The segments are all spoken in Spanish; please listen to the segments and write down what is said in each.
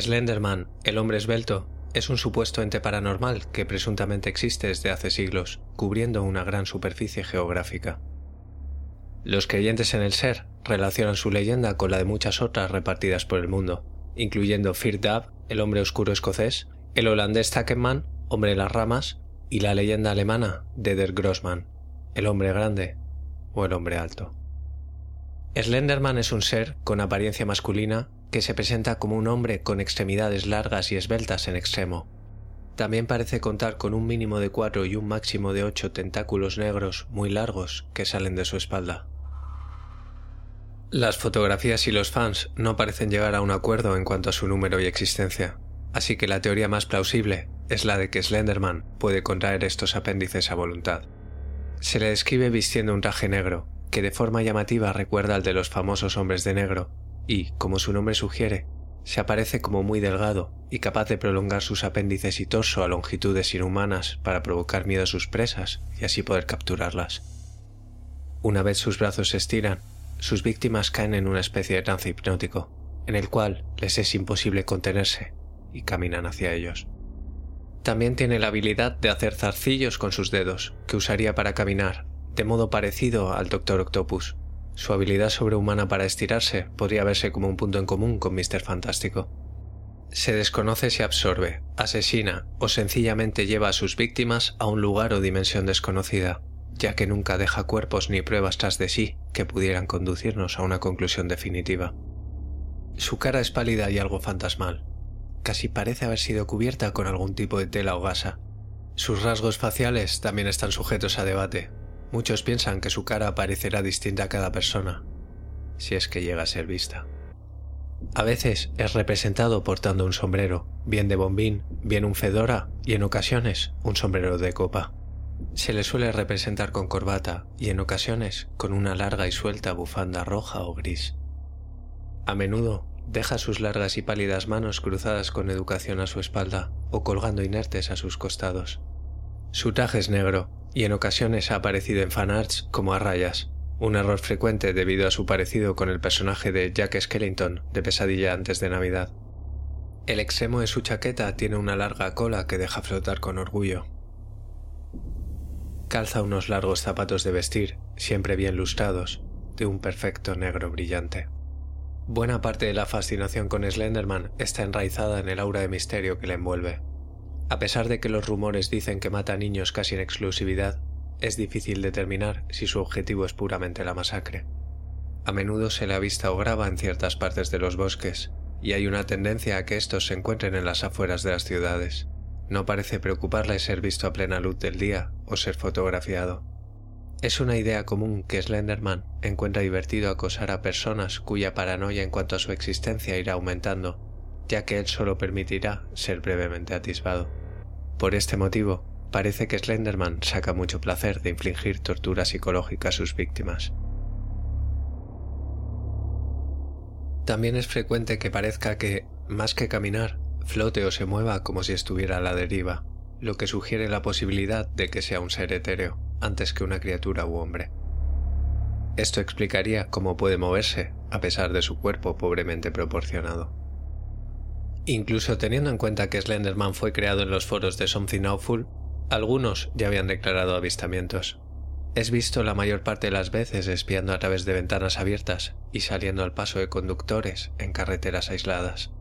Slenderman, el hombre esbelto, es un supuesto ente paranormal que presuntamente existe desde hace siglos, cubriendo una gran superficie geográfica. Los creyentes en el ser relacionan su leyenda con la de muchas otras repartidas por el mundo, incluyendo Dab, el hombre oscuro escocés, el holandés Takenman, hombre de las ramas, y la leyenda alemana de Der Grossman, el hombre grande o el hombre alto. Slenderman es un ser con apariencia masculina que se presenta como un hombre con extremidades largas y esbeltas en extremo. También parece contar con un mínimo de cuatro y un máximo de ocho tentáculos negros muy largos que salen de su espalda. Las fotografías y los fans no parecen llegar a un acuerdo en cuanto a su número y existencia, así que la teoría más plausible es la de que Slenderman puede contraer estos apéndices a voluntad. Se le describe vistiendo un traje negro, que de forma llamativa recuerda al de los famosos hombres de negro, y, como su nombre sugiere, se aparece como muy delgado y capaz de prolongar sus apéndices y torso a longitudes inhumanas para provocar miedo a sus presas y así poder capturarlas. Una vez sus brazos se estiran, sus víctimas caen en una especie de trance hipnótico, en el cual les es imposible contenerse y caminan hacia ellos. También tiene la habilidad de hacer zarcillos con sus dedos, que usaría para caminar, de modo parecido al Doctor Octopus, su habilidad sobrehumana para estirarse podría verse como un punto en común con Mr. Fantástico. Se desconoce si absorbe, asesina o sencillamente lleva a sus víctimas a un lugar o dimensión desconocida, ya que nunca deja cuerpos ni pruebas tras de sí que pudieran conducirnos a una conclusión definitiva. Su cara es pálida y algo fantasmal. Casi parece haber sido cubierta con algún tipo de tela o gasa. Sus rasgos faciales también están sujetos a debate, Muchos piensan que su cara parecerá distinta a cada persona, si es que llega a ser vista. A veces es representado portando un sombrero, bien de bombín, bien un fedora y en ocasiones un sombrero de copa. Se le suele representar con corbata y en ocasiones con una larga y suelta bufanda roja o gris. A menudo deja sus largas y pálidas manos cruzadas con educación a su espalda o colgando inertes a sus costados. Su traje es negro y en ocasiones ha aparecido en fanarts como a rayas, un error frecuente debido a su parecido con el personaje de Jack Skellington de Pesadilla antes de Navidad. El extremo de su chaqueta tiene una larga cola que deja flotar con orgullo. Calza unos largos zapatos de vestir, siempre bien lustrados, de un perfecto negro brillante. Buena parte de la fascinación con Slenderman está enraizada en el aura de misterio que le envuelve. A pesar de que los rumores dicen que mata niños casi en exclusividad, es difícil determinar si su objetivo es puramente la masacre. A menudo se le avista o graba en ciertas partes de los bosques, y hay una tendencia a que estos se encuentren en las afueras de las ciudades. No parece preocuparle ser visto a plena luz del día o ser fotografiado. Es una idea común que Slenderman encuentra divertido acosar a personas cuya paranoia en cuanto a su existencia irá aumentando ya que él solo permitirá ser brevemente atisbado. Por este motivo, parece que Slenderman saca mucho placer de infligir tortura psicológica a sus víctimas. También es frecuente que parezca que, más que caminar, flote o se mueva como si estuviera a la deriva, lo que sugiere la posibilidad de que sea un ser etéreo, antes que una criatura u hombre. Esto explicaría cómo puede moverse, a pesar de su cuerpo pobremente proporcionado. Incluso teniendo en cuenta que Slenderman fue creado en los foros de Something Awful, algunos ya habían declarado avistamientos. Es visto la mayor parte de las veces espiando a través de ventanas abiertas y saliendo al paso de conductores en carreteras aisladas.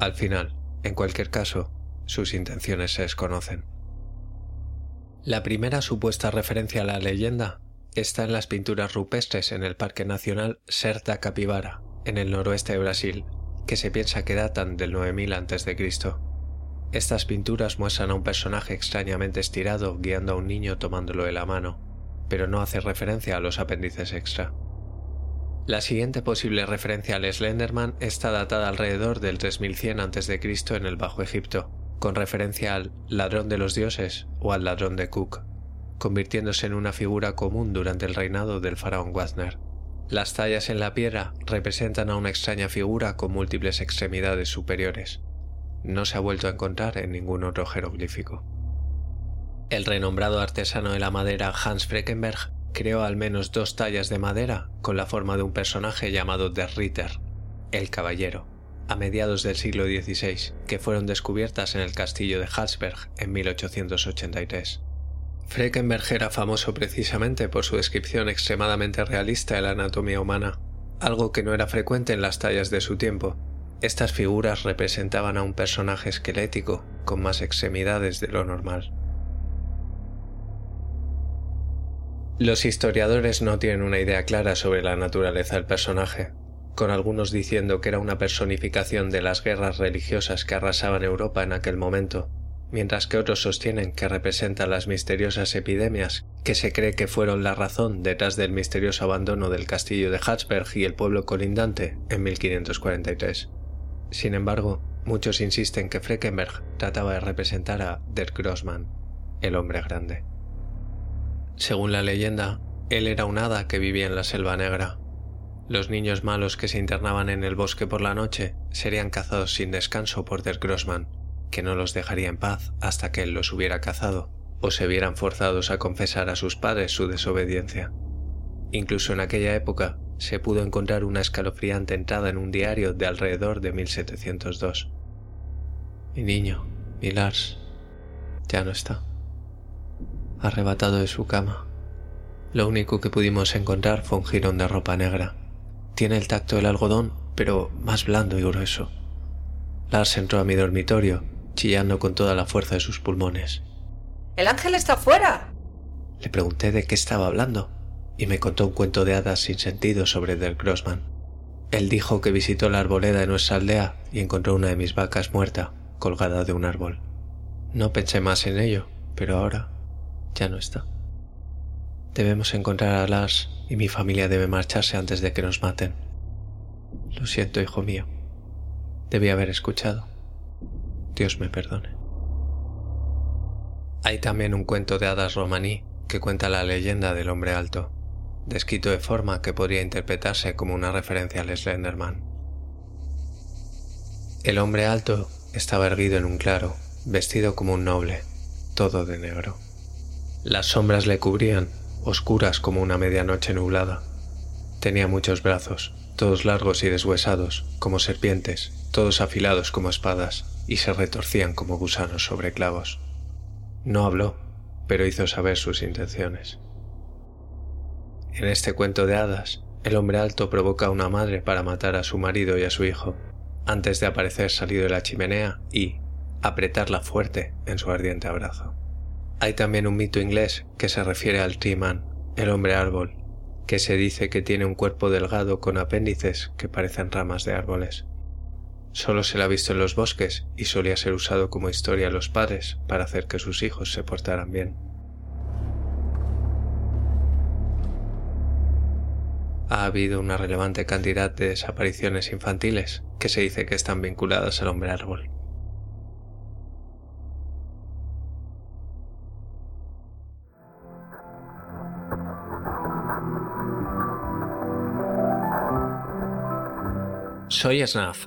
Al final, en cualquier caso, sus intenciones se desconocen. La primera supuesta referencia a la leyenda está en las pinturas rupestres en el Parque Nacional Serta Capibara, en el noroeste de Brasil, que se piensa que datan del 9000 a.C. Estas pinturas muestran a un personaje extrañamente estirado guiando a un niño tomándolo de la mano, pero no hace referencia a los apéndices extra. La siguiente posible referencia al Slenderman está datada alrededor del 3100 a.C. en el Bajo Egipto, con referencia al ladrón de los dioses o al ladrón de Cook, convirtiéndose en una figura común durante el reinado del faraón Wazner. Las tallas en la piedra representan a una extraña figura con múltiples extremidades superiores. No se ha vuelto a encontrar en ningún otro jeroglífico. El renombrado artesano de la madera Hans Freckenberg creó al menos dos tallas de madera con la forma de un personaje llamado Der Ritter, el caballero, a mediados del siglo XVI, que fueron descubiertas en el castillo de Hallsberg en 1883. Freckenberg era famoso precisamente por su descripción extremadamente realista de la anatomía humana, algo que no era frecuente en las tallas de su tiempo. Estas figuras representaban a un personaje esquelético con más extremidades de lo normal. Los historiadores no tienen una idea clara sobre la naturaleza del personaje, con algunos diciendo que era una personificación de las guerras religiosas que arrasaban Europa en aquel momento, mientras que otros sostienen que representa las misteriosas epidemias que se cree que fueron la razón detrás del misterioso abandono del castillo de Hatzberg y el pueblo colindante en 1543. Sin embargo, muchos insisten que Freckenberg trataba de representar a Der Grossmann, el hombre grande. Según la leyenda, él era un hada que vivía en la selva negra. Los niños malos que se internaban en el bosque por la noche serían cazados sin descanso por Der Grossmann, que no los dejaría en paz hasta que él los hubiera cazado, o se vieran forzados a confesar a sus padres su desobediencia. Incluso en aquella época se pudo encontrar una escalofriante entrada en un diario de alrededor de 1702. Mi niño, mi Lars, ya no está arrebatado de su cama. Lo único que pudimos encontrar fue un jirón de ropa negra. Tiene el tacto del algodón, pero más blando y grueso. Lars entró a mi dormitorio, chillando con toda la fuerza de sus pulmones. ¡El ángel está fuera! Le pregunté de qué estaba hablando, y me contó un cuento de hadas sin sentido sobre Del Grossman. Él dijo que visitó la arboleda de nuestra aldea y encontró una de mis vacas muerta, colgada de un árbol. No pensé más en ello, pero ahora ya no está. Debemos encontrar a Lars y mi familia debe marcharse antes de que nos maten. Lo siento, hijo mío. Debí haber escuchado. Dios me perdone. Hay también un cuento de hadas romaní que cuenta la leyenda del hombre alto, descrito de forma que podría interpretarse como una referencia al Slenderman. El hombre alto estaba erguido en un claro, vestido como un noble, todo de negro. Las sombras le cubrían, oscuras como una medianoche nublada. Tenía muchos brazos, todos largos y deshuesados, como serpientes, todos afilados como espadas, y se retorcían como gusanos sobre clavos. No habló, pero hizo saber sus intenciones. En este cuento de hadas, el hombre alto provoca a una madre para matar a su marido y a su hijo, antes de aparecer salido de la chimenea y apretarla fuerte en su ardiente abrazo. Hay también un mito inglés que se refiere al tree man, el hombre árbol, que se dice que tiene un cuerpo delgado con apéndices que parecen ramas de árboles. Solo se la ha visto en los bosques y solía ser usado como historia a los padres para hacer que sus hijos se portaran bien. Ha habido una relevante cantidad de desapariciones infantiles que se dice que están vinculadas al hombre árbol. Soy Snaf,